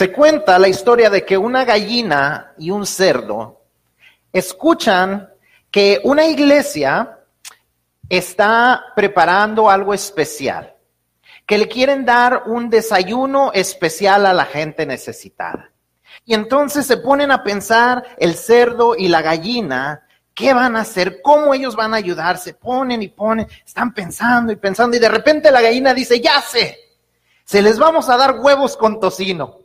Se cuenta la historia de que una gallina y un cerdo escuchan que una iglesia está preparando algo especial, que le quieren dar un desayuno especial a la gente necesitada. Y entonces se ponen a pensar el cerdo y la gallina, ¿qué van a hacer? ¿Cómo ellos van a ayudar? Se ponen y ponen, están pensando y pensando y de repente la gallina dice, ya sé, se les vamos a dar huevos con tocino.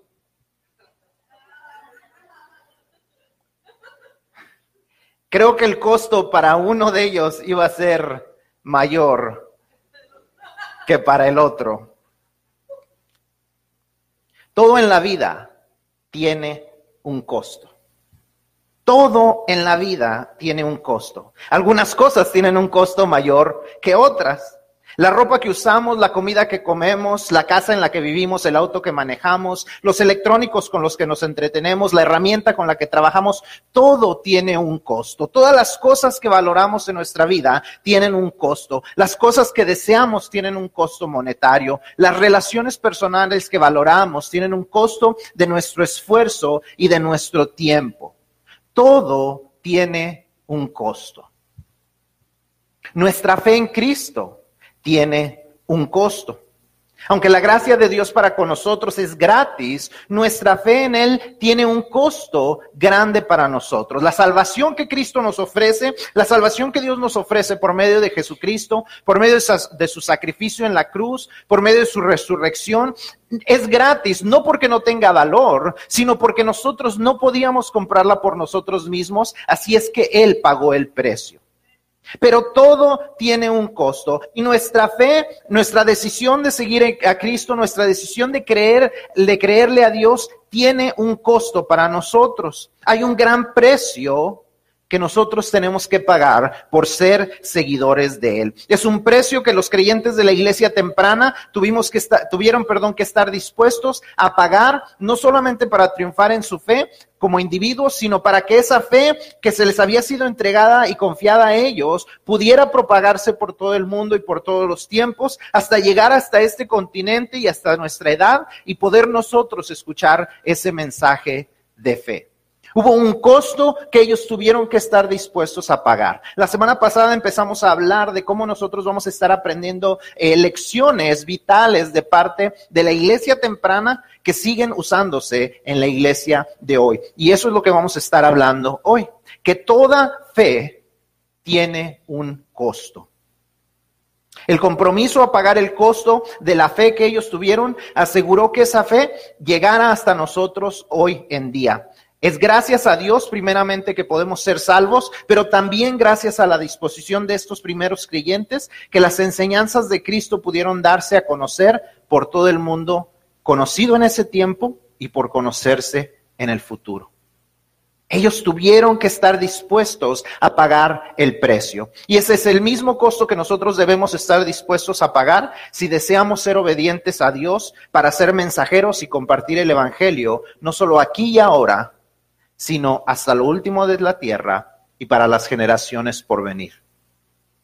Creo que el costo para uno de ellos iba a ser mayor que para el otro. Todo en la vida tiene un costo. Todo en la vida tiene un costo. Algunas cosas tienen un costo mayor que otras. La ropa que usamos, la comida que comemos, la casa en la que vivimos, el auto que manejamos, los electrónicos con los que nos entretenemos, la herramienta con la que trabajamos, todo tiene un costo. Todas las cosas que valoramos en nuestra vida tienen un costo. Las cosas que deseamos tienen un costo monetario. Las relaciones personales que valoramos tienen un costo de nuestro esfuerzo y de nuestro tiempo. Todo tiene un costo. Nuestra fe en Cristo tiene un costo. Aunque la gracia de Dios para con nosotros es gratis, nuestra fe en Él tiene un costo grande para nosotros. La salvación que Cristo nos ofrece, la salvación que Dios nos ofrece por medio de Jesucristo, por medio de su sacrificio en la cruz, por medio de su resurrección, es gratis, no porque no tenga valor, sino porque nosotros no podíamos comprarla por nosotros mismos, así es que Él pagó el precio. Pero todo tiene un costo y nuestra fe, nuestra decisión de seguir a Cristo, nuestra decisión de creer, de creerle a Dios, tiene un costo para nosotros. Hay un gran precio que nosotros tenemos que pagar por ser seguidores de Él. Es un precio que los creyentes de la iglesia temprana tuvimos que estar, tuvieron perdón, que estar dispuestos a pagar, no solamente para triunfar en su fe como individuos, sino para que esa fe que se les había sido entregada y confiada a ellos pudiera propagarse por todo el mundo y por todos los tiempos, hasta llegar hasta este continente y hasta nuestra edad y poder nosotros escuchar ese mensaje de fe. Hubo un costo que ellos tuvieron que estar dispuestos a pagar. La semana pasada empezamos a hablar de cómo nosotros vamos a estar aprendiendo eh, lecciones vitales de parte de la iglesia temprana que siguen usándose en la iglesia de hoy. Y eso es lo que vamos a estar hablando hoy. Que toda fe tiene un costo. El compromiso a pagar el costo de la fe que ellos tuvieron aseguró que esa fe llegara hasta nosotros hoy en día. Es gracias a Dios primeramente que podemos ser salvos, pero también gracias a la disposición de estos primeros creyentes que las enseñanzas de Cristo pudieron darse a conocer por todo el mundo, conocido en ese tiempo y por conocerse en el futuro. Ellos tuvieron que estar dispuestos a pagar el precio. Y ese es el mismo costo que nosotros debemos estar dispuestos a pagar si deseamos ser obedientes a Dios para ser mensajeros y compartir el Evangelio, no solo aquí y ahora, sino hasta lo último de la tierra y para las generaciones por venir.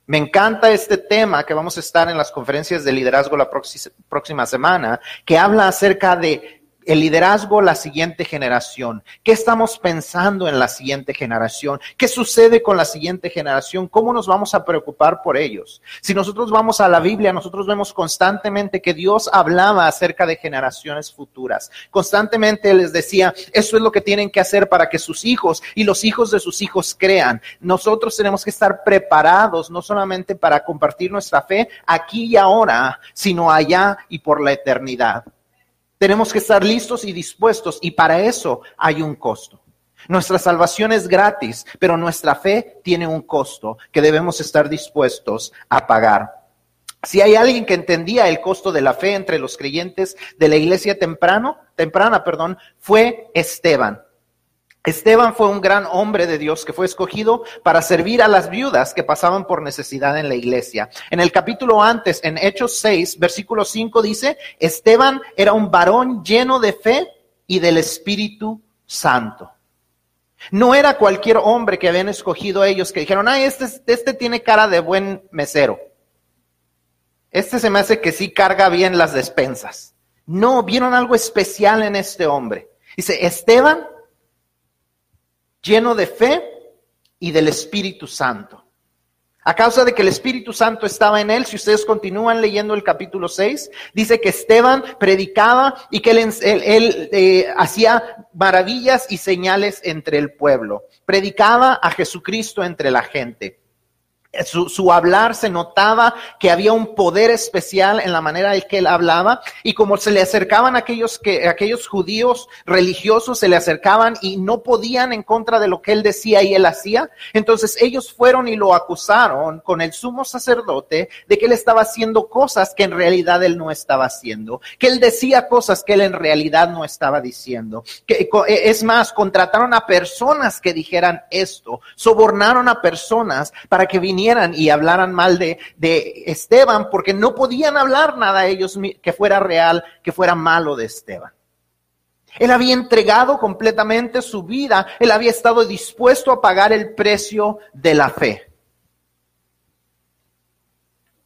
Me encanta este tema que vamos a estar en las conferencias de liderazgo la próxima semana, que habla acerca de el liderazgo la siguiente generación. ¿Qué estamos pensando en la siguiente generación? ¿Qué sucede con la siguiente generación? ¿Cómo nos vamos a preocupar por ellos? Si nosotros vamos a la Biblia, nosotros vemos constantemente que Dios hablaba acerca de generaciones futuras. Constantemente les decía, eso es lo que tienen que hacer para que sus hijos y los hijos de sus hijos crean. Nosotros tenemos que estar preparados no solamente para compartir nuestra fe aquí y ahora, sino allá y por la eternidad. Tenemos que estar listos y dispuestos y para eso hay un costo. Nuestra salvación es gratis, pero nuestra fe tiene un costo que debemos estar dispuestos a pagar. Si hay alguien que entendía el costo de la fe entre los creyentes de la iglesia temprano, temprana, perdón, fue Esteban. Esteban fue un gran hombre de Dios que fue escogido para servir a las viudas que pasaban por necesidad en la iglesia. En el capítulo antes, en Hechos 6, versículo 5 dice, Esteban era un varón lleno de fe y del Espíritu Santo. No era cualquier hombre que habían escogido ellos que dijeron, ay, este, este tiene cara de buen mesero. Este se me hace que sí carga bien las despensas. No, vieron algo especial en este hombre. Dice, Esteban, lleno de fe y del Espíritu Santo. A causa de que el Espíritu Santo estaba en él, si ustedes continúan leyendo el capítulo 6, dice que Esteban predicaba y que él, eh, hacía maravillas y señales entre el pueblo. Predicaba a Jesucristo entre la gente. Su, hablar se notaba que había un poder especial en la manera en que él hablaba y como se le acercaban aquellos que aquellos judíos religiosos se le acercaban y no podían en contra de lo que él decía y él hacía, entonces ellos fueron y lo acusaron con el sumo sacerdote de que él estaba haciendo cosas que en realidad él no estaba haciendo, que él decía cosas que él en realidad no estaba diciendo. Que es más, contrataron a personas que dijeran esto, sobornaron a personas para que vinieran y hablaran mal de, de Esteban, porque no podían hablar nada a ellos que fuera real, que fuera malo de Esteban. Él había entregado completamente su vida, él había estado dispuesto a pagar el precio de la fe.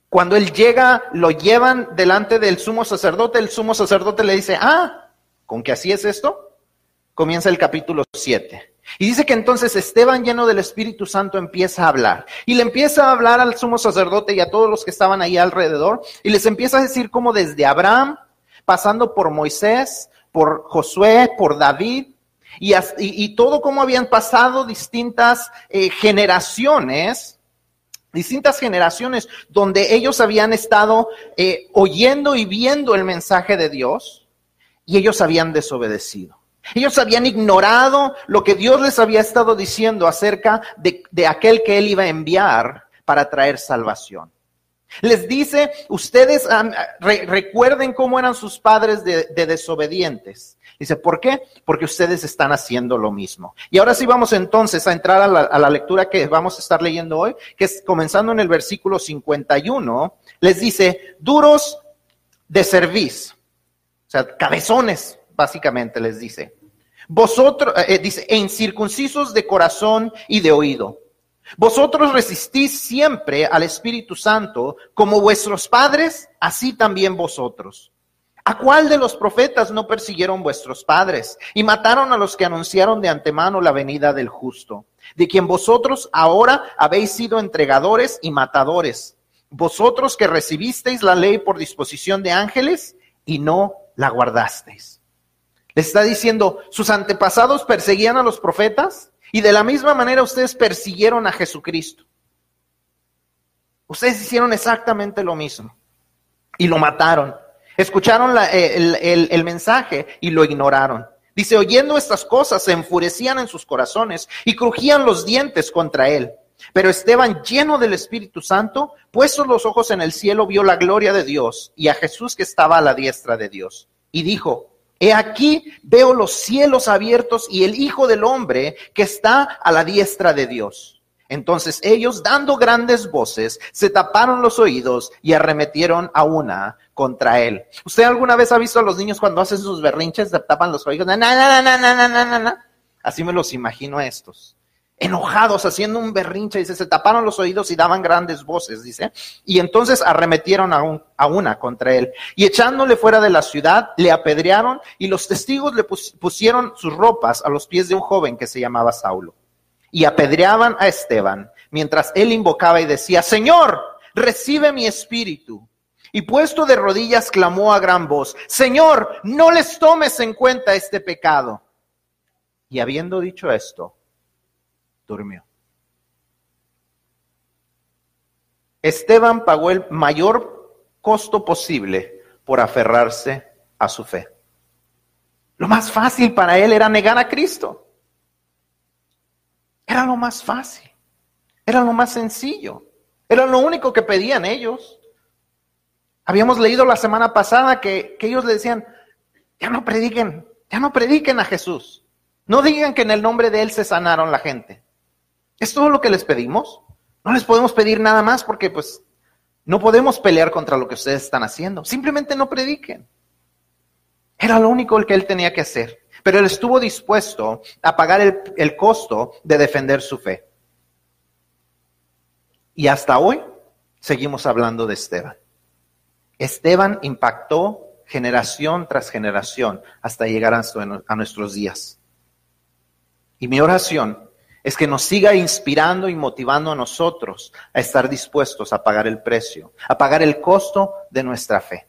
Cuando él llega, lo llevan delante del sumo sacerdote, el sumo sacerdote le dice, ah, ¿con qué así es esto? Comienza el capítulo 7. Y dice que entonces Esteban, lleno del Espíritu Santo, empieza a hablar. Y le empieza a hablar al sumo sacerdote y a todos los que estaban ahí alrededor. Y les empieza a decir cómo desde Abraham, pasando por Moisés, por Josué, por David, y, y, todo cómo habían pasado distintas eh, generaciones, distintas generaciones donde ellos habían estado eh, oyendo y viendo el mensaje de Dios y ellos habían desobedecido. Ellos habían ignorado lo que Dios les había estado diciendo acerca de, aquel que Él iba a enviar para traer salvación. Les dice, ustedes recuerden cómo eran sus padres de, desobedientes. Dice, ¿por qué? Porque ustedes están haciendo lo mismo. Y ahora sí vamos entonces a entrar a la, a la lectura que vamos a estar leyendo hoy, que es comenzando en el versículo 51, les dice, duros de cerviz, o sea, cabezones, básicamente les dice. Vosotros, eh, eh, dice, en circuncisos de corazón y de oído. Vosotros resistís siempre al Espíritu Santo, como vuestros padres, así también vosotros. ¿A cuál de los profetas no persiguieron vuestros padres y mataron a los que anunciaron de antemano la venida del justo, de quien vosotros ahora habéis sido entregadores y matadores? Vosotros que recibisteis la ley por disposición de ángeles y no la guardasteis. Les está diciendo, sus antepasados perseguían a los profetas y de la misma manera ustedes persiguieron a Jesucristo. Ustedes hicieron exactamente lo mismo y lo mataron. Escucharon el, el mensaje y lo ignoraron. Dice, oyendo estas cosas, se enfurecían en sus corazones y crujían los dientes contra él. Pero Esteban, lleno del Espíritu Santo, puestos los ojos en el cielo, vio la gloria de Dios y a Jesús que estaba a la diestra de Dios. Y dijo, He aquí veo los cielos abiertos y el Hijo del Hombre que está a la diestra de Dios. Entonces ellos, dando grandes voces, se taparon los oídos y arremetieron a una contra él. ¿Usted alguna vez ha visto a los niños cuando hacen sus berrinches, se tapan los oídos? Así me los imagino a estos enojados, haciendo un berrinche, dice, se taparon los oídos y daban grandes voces, dice, y entonces arremetieron a, a, una contra él, y echándole fuera de la ciudad, le apedrearon, y los testigos le pusieron sus ropas a los pies de un joven que se llamaba Saulo, y apedreaban a Esteban, mientras él invocaba y decía, Señor, recibe mi espíritu. Y puesto de rodillas clamó a gran voz, Señor, no les tomes en cuenta este pecado. Y habiendo dicho esto, durmió. Esteban pagó el mayor costo posible por aferrarse a su fe. Lo más fácil para él era negar a Cristo. Era lo más fácil. Era lo más sencillo. Era lo único que pedían ellos. Habíamos leído la semana pasada que, que ellos le decían, ya no prediquen, ya no prediquen a Jesús. No digan que en el nombre de Él se sanaron la gente. ¿Es todo lo que les pedimos? No les podemos pedir nada más porque pues no podemos pelear contra lo que ustedes están haciendo. Simplemente no prediquen. Era lo único que él tenía que hacer. Pero él estuvo dispuesto a pagar el, el costo de defender su fe. Y hasta hoy seguimos hablando de Esteban. Esteban impactó generación tras generación, hasta llegar a nuestros días. Y mi oración es que nos siga inspirando y motivando a nosotros a estar dispuestos a pagar el precio, a pagar el costo de nuestra fe.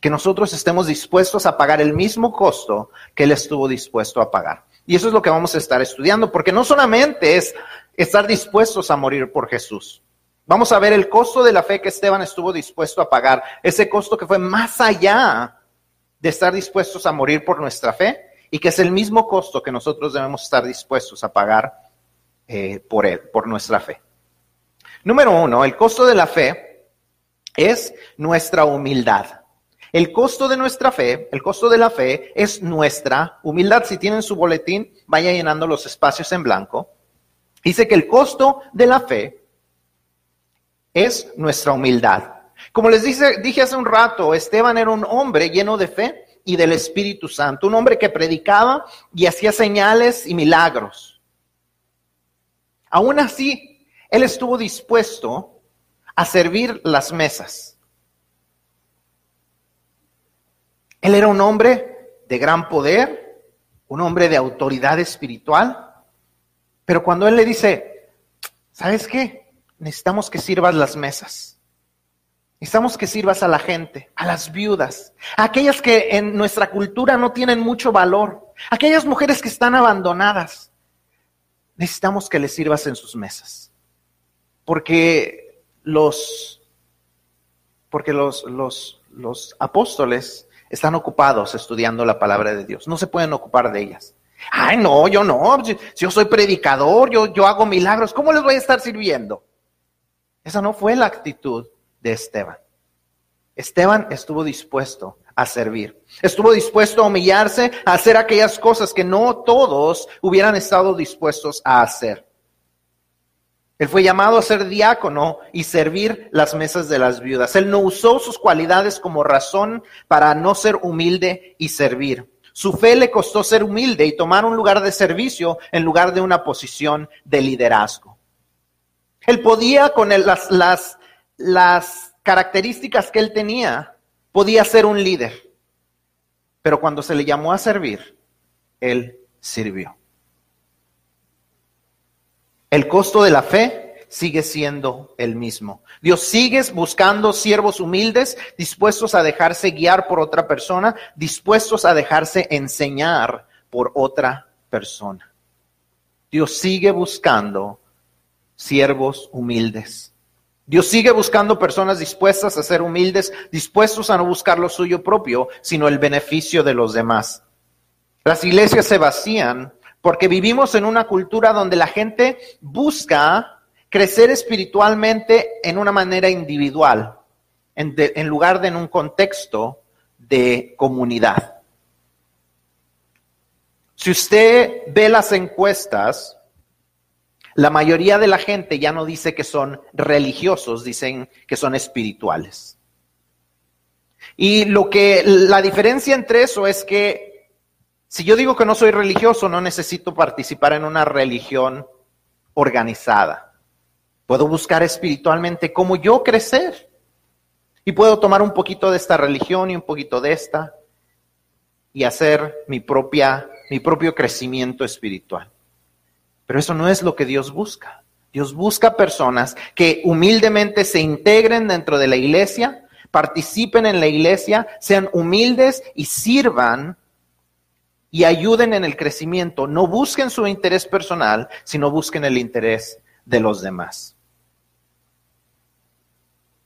Que nosotros estemos dispuestos a pagar el mismo costo que Él estuvo dispuesto a pagar. Y eso es lo que vamos a estar estudiando, porque no solamente es estar dispuestos a morir por Jesús. Vamos a ver el costo de la fe que Esteban estuvo dispuesto a pagar, ese costo que fue más allá de estar dispuestos a morir por nuestra fe y que es el mismo costo que nosotros debemos estar dispuestos a pagar eh, por él, por nuestra fe. Número uno, el costo de la fe es nuestra humildad. El costo de nuestra fe, el costo de la fe es nuestra humildad. Si tienen su boletín, vaya llenando los espacios en blanco. Dice que el costo de la fe es nuestra humildad. Como les dije, dije hace un rato, Esteban era un hombre lleno de fe y del Espíritu Santo, un hombre que predicaba y hacía señales y milagros. Aún así, él estuvo dispuesto a servir las mesas. Él era un hombre de gran poder, un hombre de autoridad espiritual, pero cuando él le dice, ¿sabes qué? Necesitamos que sirvas las mesas. Necesitamos que sirvas a la gente, a las viudas, a aquellas que en nuestra cultura no tienen mucho valor, aquellas mujeres que están abandonadas necesitamos que les sirvas en sus mesas. Porque los, porque los, los, los apóstoles están ocupados estudiando la palabra de Dios. No se pueden ocupar de ellas. Ay, no, yo no. yo soy predicador, yo, yo hago milagros. ¿Cómo les voy a estar sirviendo? Esa no fue la actitud de Esteban. Esteban estuvo dispuesto a servir. Estuvo dispuesto a humillarse, a hacer aquellas cosas que no todos hubieran estado dispuestos a hacer. Él fue llamado a ser diácono y servir las mesas de las viudas. Él no usó sus cualidades como razón para no ser humilde y servir. Su fe le costó ser humilde y tomar un lugar de servicio en lugar de una posición de liderazgo. Él podía con las, las, las características que él tenía, podía ser un líder, pero cuando se le llamó a servir, él sirvió. El costo de la fe sigue siendo el mismo. Dios sigue buscando siervos humildes, dispuestos a dejarse guiar por otra persona, dispuestos a dejarse enseñar por otra persona. Dios sigue buscando siervos humildes. Dios sigue buscando personas dispuestas a ser humildes, dispuestos a no buscar lo suyo propio, sino el beneficio de los demás. Las iglesias se vacían porque vivimos en una cultura donde la gente busca crecer espiritualmente en una manera individual, en, en lugar de en un contexto de comunidad. Si usted ve las encuestas, la mayoría de la gente ya no dice que son religiosos, dicen que son espirituales. Y lo que la diferencia entre eso es que si yo digo que no soy religioso, no necesito participar en una religión organizada. Puedo buscar espiritualmente cómo yo crecer. Y puedo tomar un poquito de esta religión y un poquito de esta y hacer mi propia mi propio crecimiento espiritual. Pero eso no es lo que Dios busca. Dios busca personas que humildemente se integren dentro de la iglesia, participen en la iglesia, sean humildes y sirvan y ayuden en el crecimiento. No busquen su interés personal, sino busquen el interés de los demás.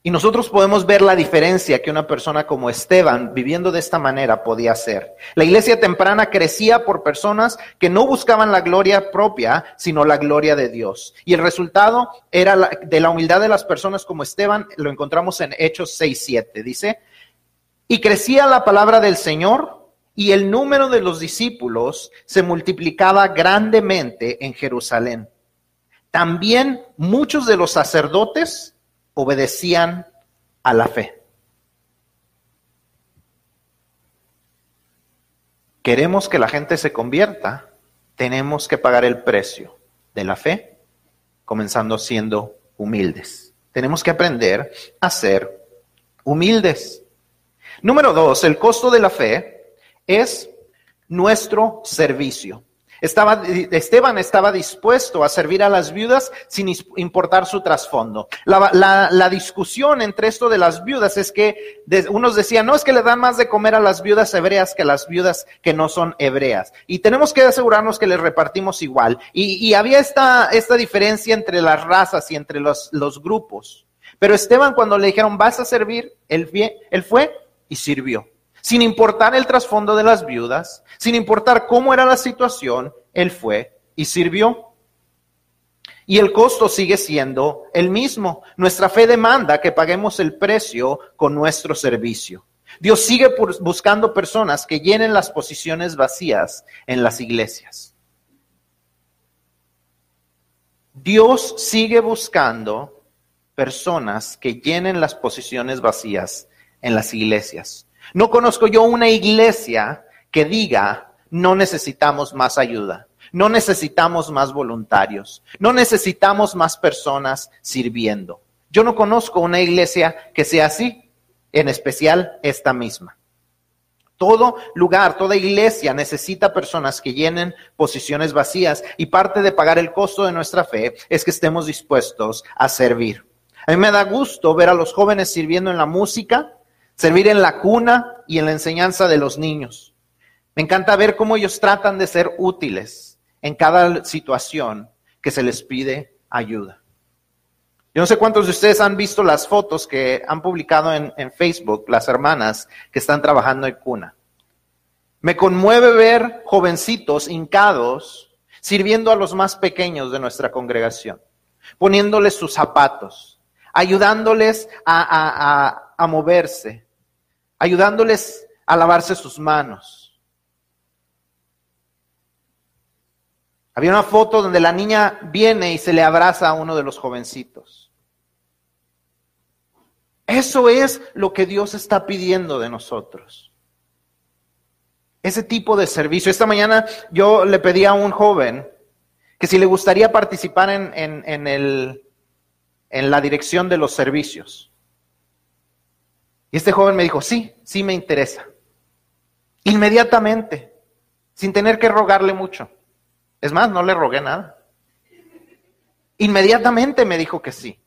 Y nosotros podemos ver la diferencia que una persona como Esteban, viviendo de esta manera, podía hacer. La iglesia temprana crecía por personas que no buscaban la gloria propia, sino la gloria de Dios. Y el resultado era de la humildad de las personas como Esteban, lo encontramos en Hechos 6.7. Dice, y crecía la palabra del Señor y el número de los discípulos se multiplicaba grandemente en Jerusalén. También muchos de los sacerdotes obedecían a la fe. Queremos que la gente se convierta, tenemos que pagar el precio de la fe, comenzando siendo humildes. Tenemos que aprender a ser humildes. Número dos, el costo de la fe es nuestro servicio. Estaba, Esteban estaba dispuesto a servir a las viudas sin importar su trasfondo. La, discusión entre esto de las viudas es que unos decían, no es que le dan más de comer a las viudas hebreas que a las viudas que no son hebreas. Y tenemos que asegurarnos que les repartimos igual. Y, había esta, esta diferencia entre las razas y entre los, los grupos. Pero Esteban cuando le dijeron, vas a servir, él fue y sirvió sin importar el trasfondo de las viudas, sin importar cómo era la situación, él fue y sirvió. Y el costo sigue siendo el mismo. Nuestra fe demanda que paguemos el precio con nuestro servicio. Dios sigue buscando personas que llenen las posiciones vacías en las iglesias. Dios sigue buscando personas que llenen las posiciones vacías en las iglesias. No conozco yo una iglesia que diga, no necesitamos más ayuda, no necesitamos más voluntarios, no necesitamos más personas sirviendo. Yo no conozco una iglesia que sea así, en especial esta misma. Todo lugar, toda iglesia necesita personas que llenen posiciones vacías y parte de pagar el costo de nuestra fe es que estemos dispuestos a servir. A mí me da gusto ver a los jóvenes sirviendo en la música, servir en la cuna y en la enseñanza de los niños. Me encanta ver cómo ellos tratan de ser útiles en cada situación que se les pide ayuda. Yo no sé cuántos de ustedes han visto las fotos que han publicado en, Facebook las hermanas que están trabajando en cuna. Me conmueve ver jovencitos hincados sirviendo a los más pequeños de nuestra congregación, poniéndoles sus zapatos, ayudándoles a, moverse, ayudándoles a lavarse sus manos. Había una foto donde la niña viene y se le abraza a uno de los jovencitos. Eso es lo que Dios está pidiendo de nosotros. Ese tipo de servicio. Esta mañana yo le pedí a un joven que si le gustaría participar en, en, el, en la dirección de los servicios. Y este joven me dijo, sí, sí me interesa. Inmediatamente, sin tener que rogarle mucho. Es más, no le rogué nada. Inmediatamente me dijo que sí.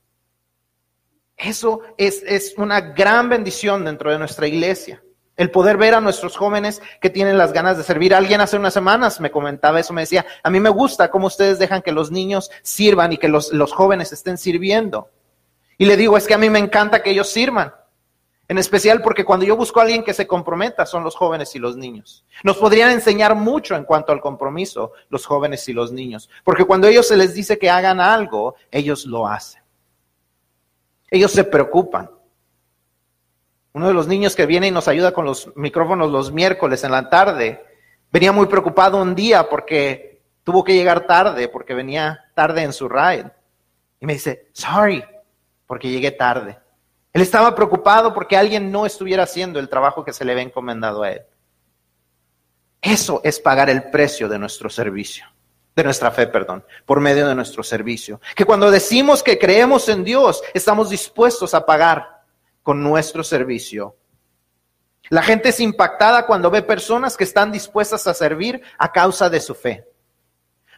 Eso es, es, una gran bendición dentro de nuestra iglesia. El poder ver a nuestros jóvenes que tienen las ganas de servir. Alguien hace unas semanas me comentaba eso, me decía, a mí me gusta cómo ustedes dejan que los niños sirvan y que los, los jóvenes estén sirviendo. Y le digo, es que a mí me encanta que ellos sirvan. En especial porque cuando yo busco a alguien que se comprometa son los jóvenes y los niños. Nos podrían enseñar mucho en cuanto al compromiso los jóvenes y los niños. Porque cuando ellos se les dice que hagan algo, ellos lo hacen. Ellos se preocupan. Uno de los niños que viene y nos ayuda con los micrófonos los miércoles en la tarde, venía muy preocupado un día porque tuvo que llegar tarde, porque venía tarde en su ride. Y me dice, sorry, porque llegué tarde. Él estaba preocupado porque alguien no estuviera haciendo el trabajo que se le había encomendado a él. Eso es pagar el precio de nuestro servicio, de nuestra fe, perdón, por medio de nuestro servicio. Que cuando decimos que creemos en Dios, estamos dispuestos a pagar con nuestro servicio. La gente es impactada cuando ve personas que están dispuestas a servir a causa de su fe.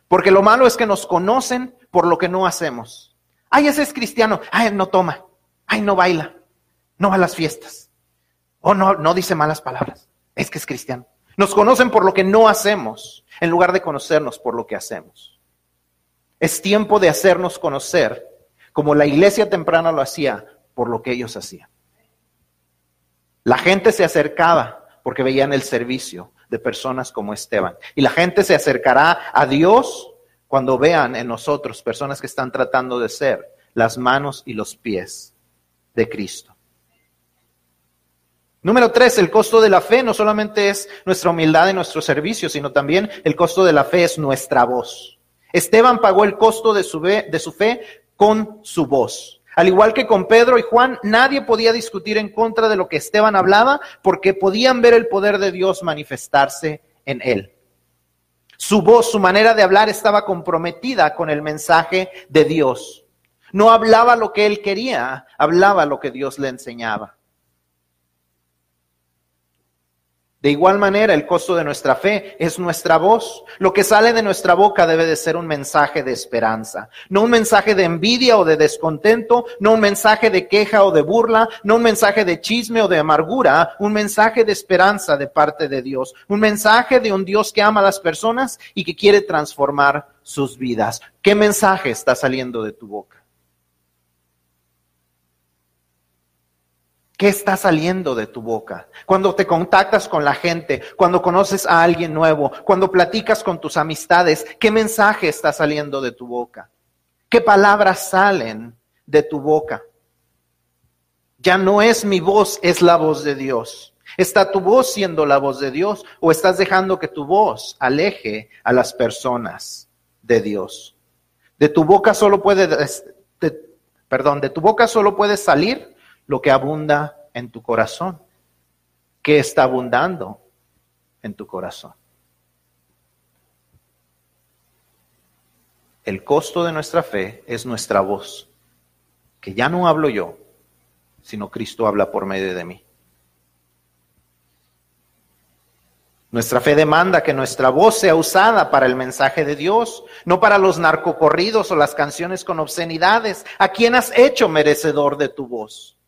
Porque lo malo es que nos conocen por lo que no hacemos. Ay, ese es cristiano. Ay, no toma ay, no baila, no va a las fiestas, o no, no dice malas palabras, es que es cristiano. Nos conocen por lo que no hacemos, en lugar de conocernos por lo que hacemos. Es tiempo de hacernos conocer, como la iglesia temprana lo hacía, por lo que ellos hacían. La gente se acercaba porque veían el servicio de personas como Esteban. Y la gente se acercará a Dios cuando vean en nosotros personas que están tratando de ser las manos y los pies de Cristo. Número tres, el costo de la fe no solamente es nuestra humildad y nuestro servicio, sino también el costo de la fe es nuestra voz. Esteban pagó el costo de su, de su fe con su voz. Al igual que con Pedro y Juan, nadie podía discutir en contra de lo que Esteban hablaba porque podían ver el poder de Dios manifestarse en él. Su voz, su manera de hablar estaba comprometida con el mensaje de Dios. No hablaba lo que él quería, hablaba lo que Dios le enseñaba. De igual manera, el costo de nuestra fe es nuestra voz. Lo que sale de nuestra boca debe de ser un mensaje de esperanza, no un mensaje de envidia o de descontento, no un mensaje de queja o de burla, no un mensaje de chisme o de amargura, un mensaje de esperanza de parte de Dios, un mensaje de un Dios que ama a las personas y que quiere transformar sus vidas. ¿Qué mensaje está saliendo de tu boca? ¿Qué está saliendo de tu boca? Cuando te contactas con la gente, cuando conoces a alguien nuevo, cuando platicas con tus amistades, ¿qué mensaje está saliendo de tu boca? ¿Qué palabras salen de tu boca? Ya no es mi voz, es la voz de Dios. ¿Está tu voz siendo la voz de Dios o estás dejando que tu voz aleje a las personas de Dios? De tu boca solo puede, perdón, de tu boca solo puede salir lo que abunda en tu corazón. ¿Qué está abundando en tu corazón? El costo de nuestra fe es nuestra voz, que ya no hablo yo, sino Cristo habla por medio de mí. Nuestra fe demanda que nuestra voz sea usada para el mensaje de Dios, no para los narcocorridos o las canciones con obscenidades. ¿A quién has hecho merecedor de tu voz?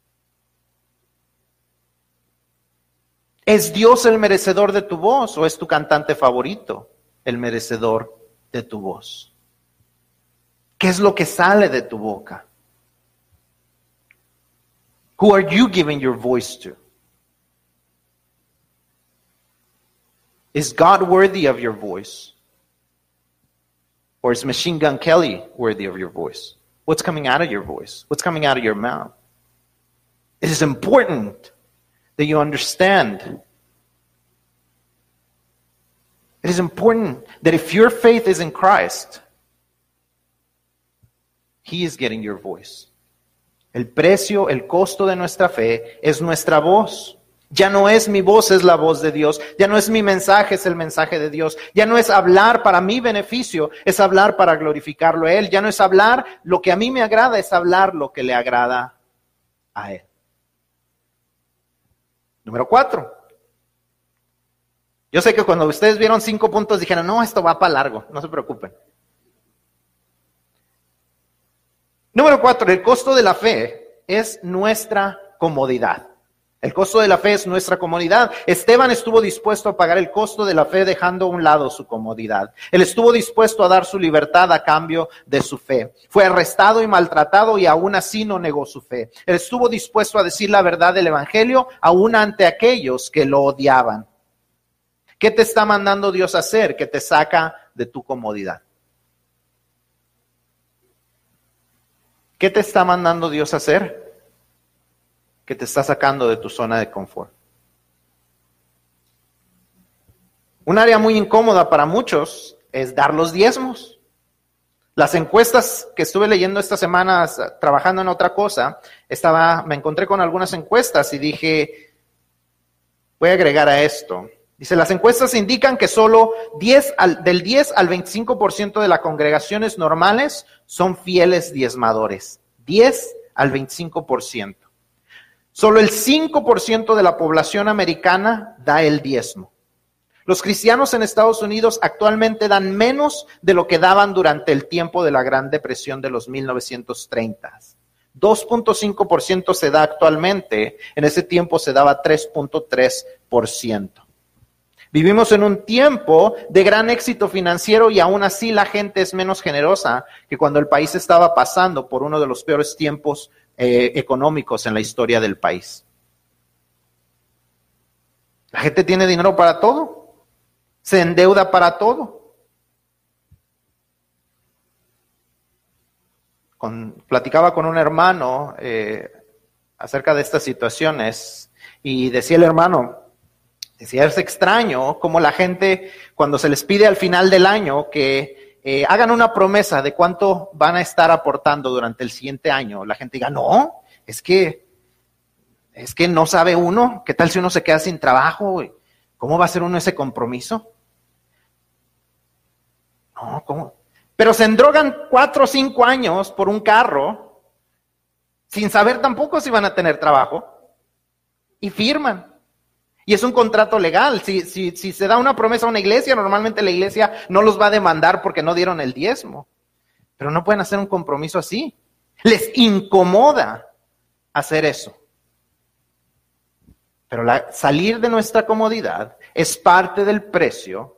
¿Es Dios el merecedor de tu voz o es tu cantante favorito el merecedor de tu voz? ¿Qué es lo que sale de tu boca? Who are you giving your voice to? Is God worthy of your voice? Or is Machine Gun Kelly worthy of your voice? What's coming out of your voice? What's coming out of your mouth? It is important that you understand. It is important that if your faith is in Christ, He is getting your voice. El precio, el costo de nuestra fe es nuestra voz. Ya no es mi voz, es la voz de Dios. Ya no es mi mensaje, es el mensaje de Dios. Ya no es hablar para mi beneficio, es hablar para glorificarlo a Él. Ya no es hablar lo que a mí me agrada, es hablar lo que le agrada a Él. Número cuatro. Yo sé que cuando ustedes vieron cinco puntos dijeron, no, esto va para largo, no se preocupen. Número cuatro, el costo de la fe es nuestra comodidad. El costo de la fe es nuestra comodidad. Esteban estuvo dispuesto a pagar el costo de la fe dejando a un lado su comodidad. Él estuvo dispuesto a dar su libertad a cambio de su fe. Fue arrestado y maltratado y aún así no negó su fe. Él estuvo dispuesto a decir la verdad del Evangelio aún ante aquellos que lo odiaban. ¿Qué te está mandando Dios a hacer que te saca de tu comodidad? ¿Qué te está mandando Dios a hacer? Que te está sacando de tu zona de confort. Un área muy incómoda para muchos es dar los diezmos. Las encuestas que estuve leyendo estas semanas trabajando en otra cosa, estaba, me encontré con algunas encuestas y dije, voy a agregar a esto. Dice, las encuestas indican que solo 10 al, del 10 al 25% de las congregaciones normales son fieles diezmadores. 10 al 25%. Solo el 5% de la población americana da el diezmo. Los cristianos en Estados Unidos actualmente dan menos de lo que daban durante el tiempo de la Gran Depresión de los 1930. 2.5% se da actualmente, en ese tiempo se daba 3.3%. Vivimos en un tiempo de gran éxito financiero y aún así la gente es menos generosa que cuando el país estaba pasando por uno de los peores tiempos eh, económicos en la historia del país. La gente tiene dinero para todo, se endeuda para todo. platicaba con un hermano eh, acerca de estas situaciones y decía el hermano, decía, es extraño como la gente cuando se les pide al final del año que eh, hagan una promesa de cuánto van a estar aportando durante el siguiente año. La gente diga, no, es que, es que no sabe uno, ¿qué tal si uno se queda sin trabajo? ¿Cómo va a ser uno ese compromiso? No, ¿cómo? Pero se endrogan cuatro o cinco años por un carro sin saber tampoco si van a tener trabajo y firman. Y es un contrato legal. Si, si, si se da una promesa a una iglesia, normalmente la iglesia no los va a demandar porque no dieron el diezmo. Pero no pueden hacer un compromiso así. Les incomoda hacer eso. Pero salir de nuestra comodidad es parte del precio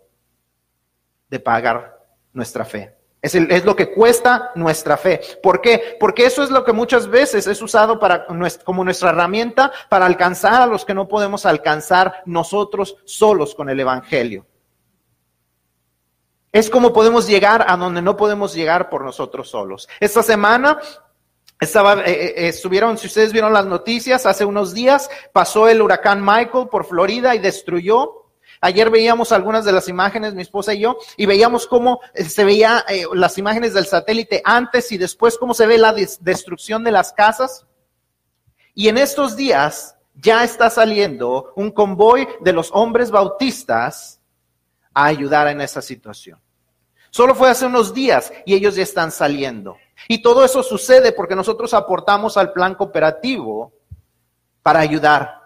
de pagar nuestra fe. Es, lo que cuesta nuestra fe. ¿Por qué? Porque eso es lo que muchas veces es usado como nuestra herramienta para alcanzar a los que no podemos alcanzar nosotros solos con el Evangelio. Es como podemos llegar a donde no podemos llegar por nosotros solos. Esta semana estaba, eh, eh, estuvieron, si ustedes vieron las noticias, hace unos días pasó el huracán Michael por Florida y destruyó Ayer veíamos algunas de las imágenes, mi esposa y yo, y veíamos cómo eh, se veía eh, las imágenes del satélite antes y después, cómo se ve la destrucción de las casas. Y en estos días ya está saliendo un convoy de los hombres bautistas a ayudar en esa situación. Solo fue hace unos días y ellos ya están saliendo. Y todo eso sucede porque nosotros aportamos al plan cooperativo para ayudar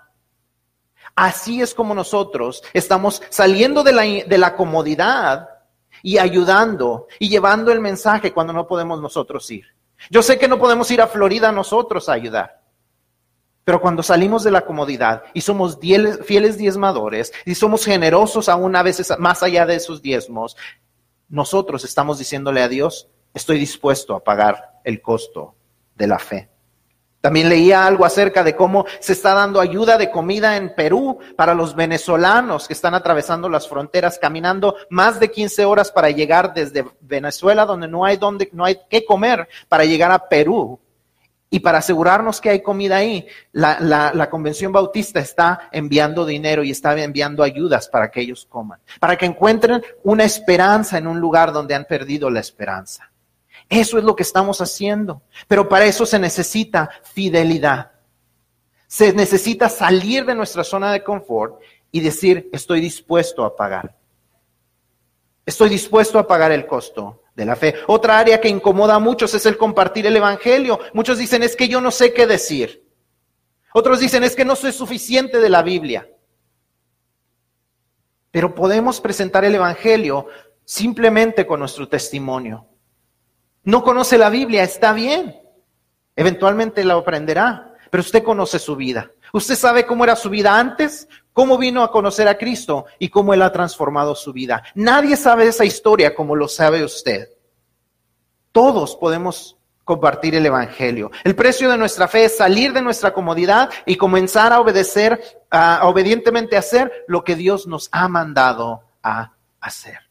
Así es como nosotros estamos saliendo de la, de la comodidad y ayudando y llevando el mensaje cuando no podemos nosotros ir. Yo sé que no podemos ir a Florida nosotros a ayudar. Pero cuando salimos de la comodidad y somos fieles diezmadores y somos generosos aún a veces más allá de esos diezmos, nosotros estamos diciéndole a Dios, estoy dispuesto a pagar el costo de la fe. También leía algo acerca de cómo se está dando ayuda de comida en Perú para los venezolanos que están atravesando las fronteras, caminando más de 15 horas para llegar desde Venezuela, donde no hay donde, no hay qué comer, para llegar a Perú. Y para asegurarnos que hay comida ahí, la, la, la Convención Bautista está enviando dinero y está enviando ayudas para que ellos coman, para que encuentren una esperanza en un lugar donde han perdido la esperanza. Eso es lo que estamos haciendo. Pero para eso se necesita fidelidad. Se necesita salir de nuestra zona de confort y decir, estoy dispuesto a pagar. Estoy dispuesto a pagar el costo de la fe. Otra área que incomoda a muchos es el compartir el Evangelio. Muchos dicen, es que yo no sé qué decir. Otros dicen, es que no soy suficiente de la Biblia. Pero podemos presentar el Evangelio simplemente con nuestro testimonio. No conoce la Biblia, está bien. Eventualmente la aprenderá, pero usted conoce su vida. Usted sabe cómo era su vida antes, cómo vino a conocer a Cristo y cómo Él ha transformado su vida. Nadie sabe esa historia como lo sabe usted. Todos podemos compartir el Evangelio. El precio de nuestra fe es salir de nuestra comodidad y comenzar a obedecer, a, obedientemente hacer lo que Dios nos ha mandado a hacer.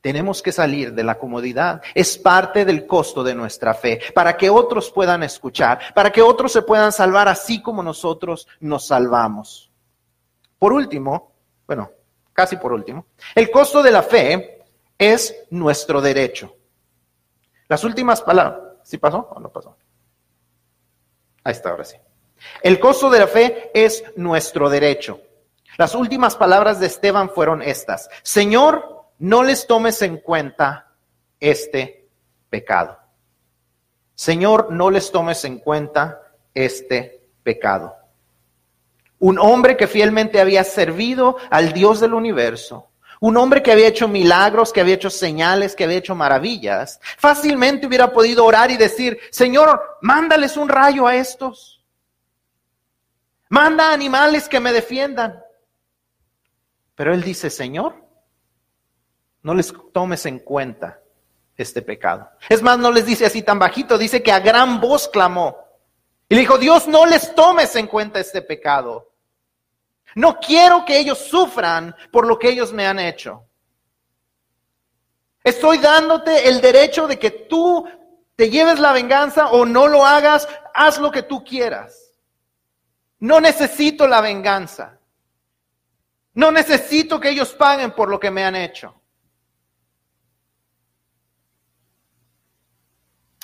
Tenemos que salir de la comodidad. Es parte del costo de nuestra fe, para que otros puedan escuchar, para que otros se puedan salvar así como nosotros nos salvamos. Por último, bueno, casi por último, el costo de la fe es nuestro derecho. Las últimas palabras, ¿sí pasó o no pasó? Ahí está, ahora sí. El costo de la fe es nuestro derecho. Las últimas palabras de Esteban fueron estas. Señor, no les tomes en cuenta este pecado. Señor, no les tomes en cuenta este pecado. Un hombre que fielmente había servido al Dios del universo, un hombre que había hecho milagros, que había hecho señales, que había hecho maravillas, fácilmente hubiera podido orar y decir, Señor, mándales un rayo a estos. Manda animales que me defiendan. Pero él dice, Señor, no les tomes en cuenta este pecado. Es más, no les dice así tan bajito, dice que a gran voz clamó. Y le dijo, Dios, no les tomes en cuenta este pecado. No quiero que ellos sufran por lo que ellos me han hecho. Estoy dándote el derecho de que tú te lleves la venganza o no lo hagas, haz lo que tú quieras. No necesito la venganza. No necesito que ellos paguen por lo que me han hecho.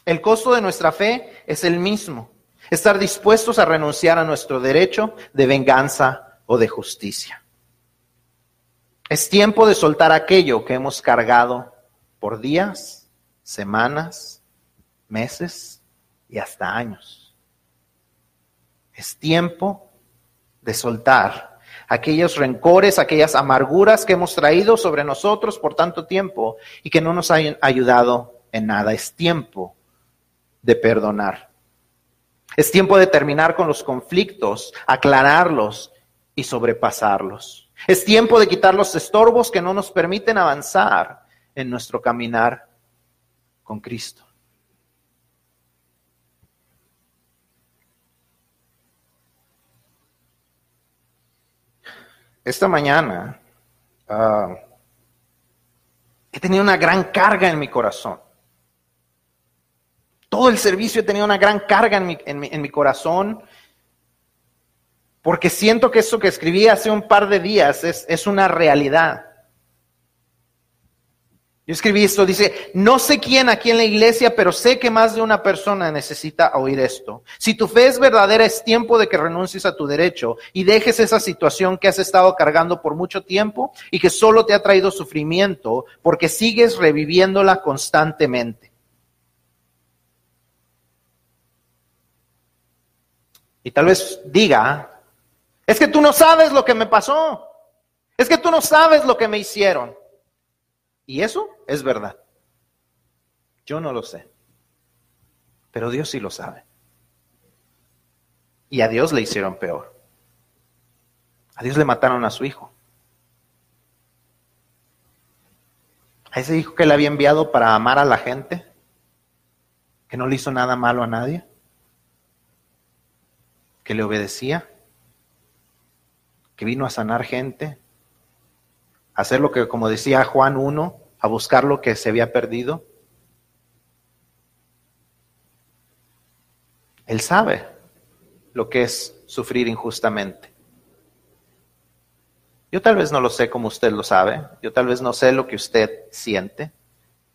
El costo de nuestra fe es el mismo, estar dispuestos a renunciar a nuestro derecho de venganza o de justicia. Es tiempo de soltar aquello que hemos cargado por días, semanas, meses y hasta años. Es tiempo de soltar aquellos rencores, aquellas amarguras que hemos traído sobre nosotros por tanto tiempo y que no nos han ayudado en nada. Es tiempo de perdonar. Es tiempo de terminar con los conflictos, aclararlos y sobrepasarlos. Es tiempo de quitar los estorbos que no nos permiten avanzar en nuestro caminar con Cristo. Esta mañana uh, he tenido una gran carga en mi corazón. Todo el servicio he tenido una gran carga en mi, corazón porque siento que eso que escribí hace un par de días es, es una realidad. Yo escribí esto, dice, no sé quién aquí en la iglesia, pero sé que más de una persona necesita oír esto. Si tu fe es verdadera, es tiempo de que renuncies a tu derecho y dejes esa situación que has estado cargando por mucho tiempo y que solo te ha traído sufrimiento porque sigues reviviéndola constantemente. Y tal vez diga, es que tú no sabes lo que me pasó. Es que tú no sabes lo que me hicieron. Y eso es verdad. Yo no lo sé. Pero Dios sí lo sabe. Y a Dios le hicieron peor. A Dios le mataron a su hijo. A ese hijo que le había enviado para amar a la gente, que no le hizo nada malo a nadie, que le obedecía, que vino a sanar gente, hacer lo que, como decía Juan 1, a buscar lo que se había perdido? Él sabe lo que es sufrir injustamente. Yo tal vez no lo sé como usted lo sabe, yo tal vez no sé lo que usted siente,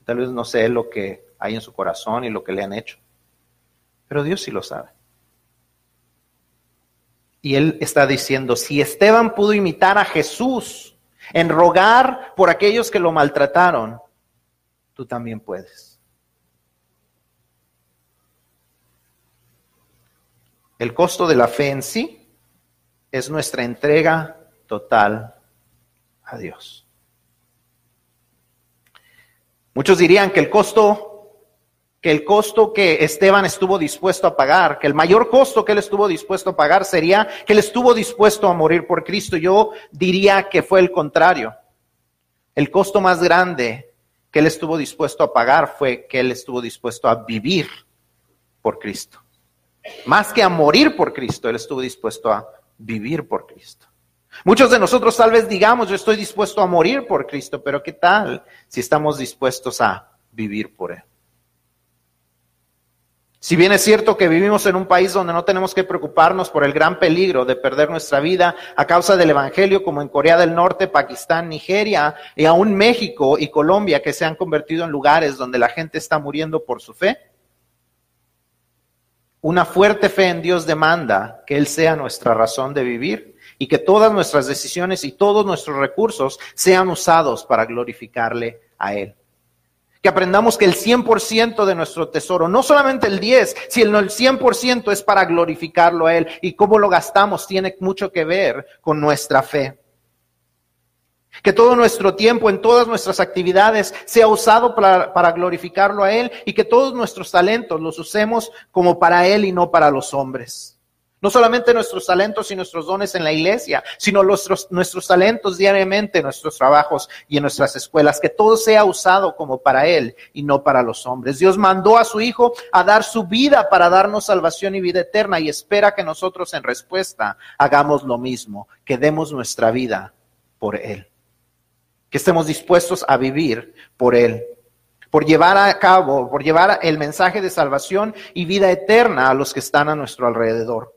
tal vez no sé lo que hay en su corazón y lo que le han hecho, pero Dios sí lo sabe. Y él está diciendo, si Esteban pudo imitar a Jesús, en rogar por aquellos que lo maltrataron, tú también puedes. El costo de la fe en sí es nuestra entrega total a Dios. Muchos dirían que el costo que el costo que Esteban estuvo dispuesto a pagar, que el mayor costo que él estuvo dispuesto a pagar sería que él estuvo dispuesto a morir por Cristo. Yo diría que fue el contrario. El costo más grande que él estuvo dispuesto a pagar fue que él estuvo dispuesto a vivir por Cristo. Más que a morir por Cristo, él estuvo dispuesto a vivir por Cristo. Muchos de nosotros tal vez digamos, yo estoy dispuesto a morir por Cristo, pero ¿qué tal si estamos dispuestos a vivir por Él? Si bien es cierto que vivimos en un país donde no tenemos que preocuparnos por el gran peligro de perder nuestra vida a causa del Evangelio, como en Corea del Norte, Pakistán, Nigeria y aún México y Colombia, que se han convertido en lugares donde la gente está muriendo por su fe, una fuerte fe en Dios demanda que Él sea nuestra razón de vivir y que todas nuestras decisiones y todos nuestros recursos sean usados para glorificarle a Él que aprendamos que el 100% de nuestro tesoro, no solamente el 10, sino el 100% es para glorificarlo a Él y cómo lo gastamos tiene mucho que ver con nuestra fe. Que todo nuestro tiempo en todas nuestras actividades sea usado para, para, glorificarlo a Él y que todos nuestros talentos los usemos como para Él y no para los hombres. No solamente nuestros talentos y nuestros dones en la iglesia, sino nuestros, nuestros talentos diariamente en nuestros trabajos y en nuestras escuelas, que todo sea usado como para Él y no para los hombres. Dios mandó a su Hijo a dar su vida para darnos salvación y vida eterna y espera que nosotros en respuesta hagamos lo mismo, que demos nuestra vida por Él, que estemos dispuestos a vivir por Él por llevar a cabo, por llevar el mensaje de salvación y vida eterna a los que están a nuestro alrededor.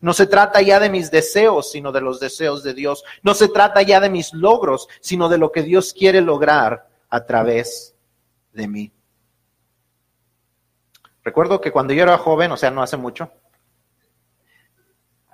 No se trata ya de mis deseos, sino de los deseos de Dios. No se trata ya de mis logros, sino de lo que Dios quiere lograr a través de mí. Recuerdo que cuando yo era joven, o sea, no hace mucho,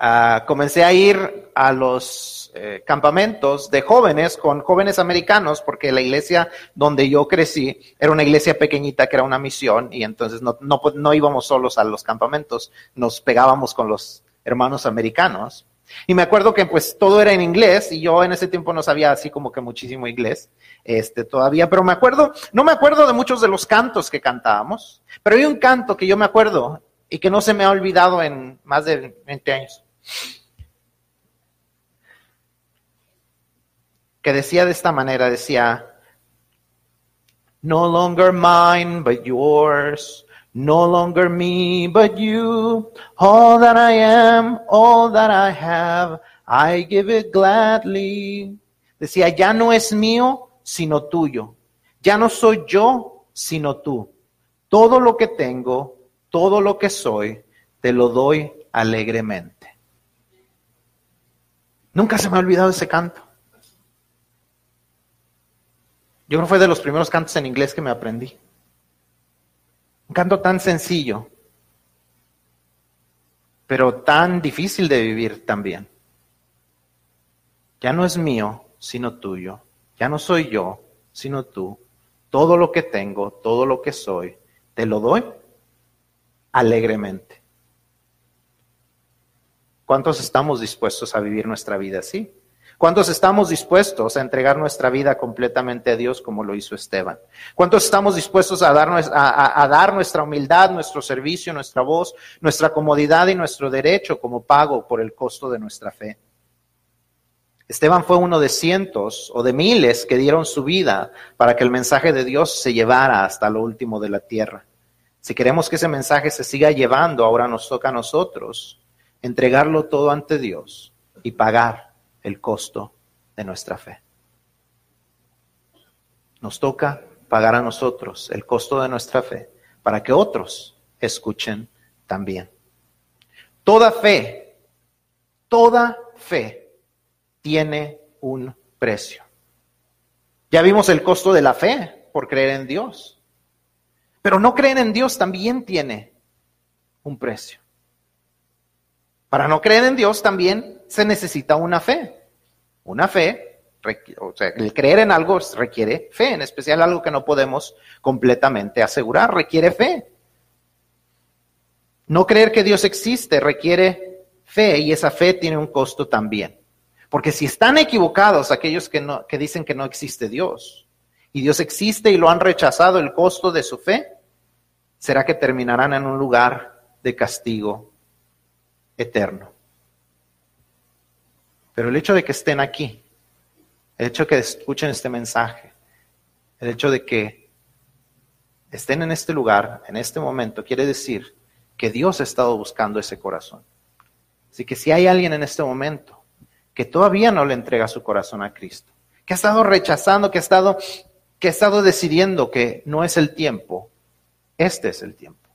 uh, comencé a ir a los eh, campamentos de jóvenes con jóvenes americanos, porque la iglesia donde yo crecí era una iglesia pequeñita que era una misión, y entonces no, no, no íbamos solos a los campamentos, nos pegábamos con los hermanos americanos. Y me acuerdo que pues todo era en inglés y yo en ese tiempo no sabía así como que muchísimo inglés, este todavía, pero me acuerdo, no me acuerdo de muchos de los cantos que cantábamos, pero hay un canto que yo me acuerdo y que no se me ha olvidado en más de 20 años. Que decía de esta manera, decía, no longer mine, but yours. No longer me, but you. All that I am, all that I have, I give it gladly. Decía, ya no es mío, sino tuyo. Ya no soy yo, sino tú. Todo lo que tengo, todo lo que soy, te lo doy alegremente. Nunca se me ha olvidado ese canto. Yo creo que fue de los primeros cantos en inglés que me aprendí. Canto tan sencillo, pero tan difícil de vivir también. Ya no es mío, sino tuyo. Ya no soy yo, sino tú. Todo lo que tengo, todo lo que soy, te lo doy alegremente. ¿Cuántos estamos dispuestos a vivir nuestra vida así? ¿Cuántos estamos dispuestos a entregar nuestra vida completamente a Dios como lo hizo Esteban? ¿Cuántos estamos dispuestos a dar, a, dar, nuestra humildad, nuestro servicio, nuestra voz, nuestra comodidad y nuestro derecho como pago por el costo de nuestra fe? Esteban fue uno de cientos o de miles que dieron su vida para que el mensaje de Dios se llevara hasta lo último de la tierra. Si queremos que ese mensaje se siga llevando, ahora nos toca a nosotros entregarlo todo ante Dios y pagar el costo de nuestra fe. Nos toca pagar a nosotros el costo de nuestra fe para que otros escuchen también. Toda fe, toda fe tiene un precio. Ya vimos el costo de la fe por creer en Dios. Pero no creer en Dios también tiene un precio. Para no creer en Dios también se necesita una fe. Una fe, o sea, el creer en algo requiere fe, en especial algo que no podemos completamente asegurar, requiere fe. No creer que Dios existe requiere fe y esa fe tiene un costo también. Porque si están equivocados aquellos que, no, que dicen que no existe Dios y Dios existe y lo han rechazado el costo de su fe, será que terminarán en un lugar de castigo eterno. Pero el hecho de que estén aquí, el hecho de que escuchen este mensaje, el hecho de que estén en este lugar, en este momento, quiere decir que Dios ha estado buscando ese corazón. Así que si hay alguien en este momento que todavía no le entrega su corazón a Cristo, que ha estado rechazando, que ha estado, que ha estado decidiendo que no es el tiempo, este es el tiempo.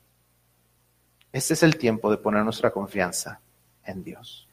Este es el tiempo de poner nuestra confianza en Dios.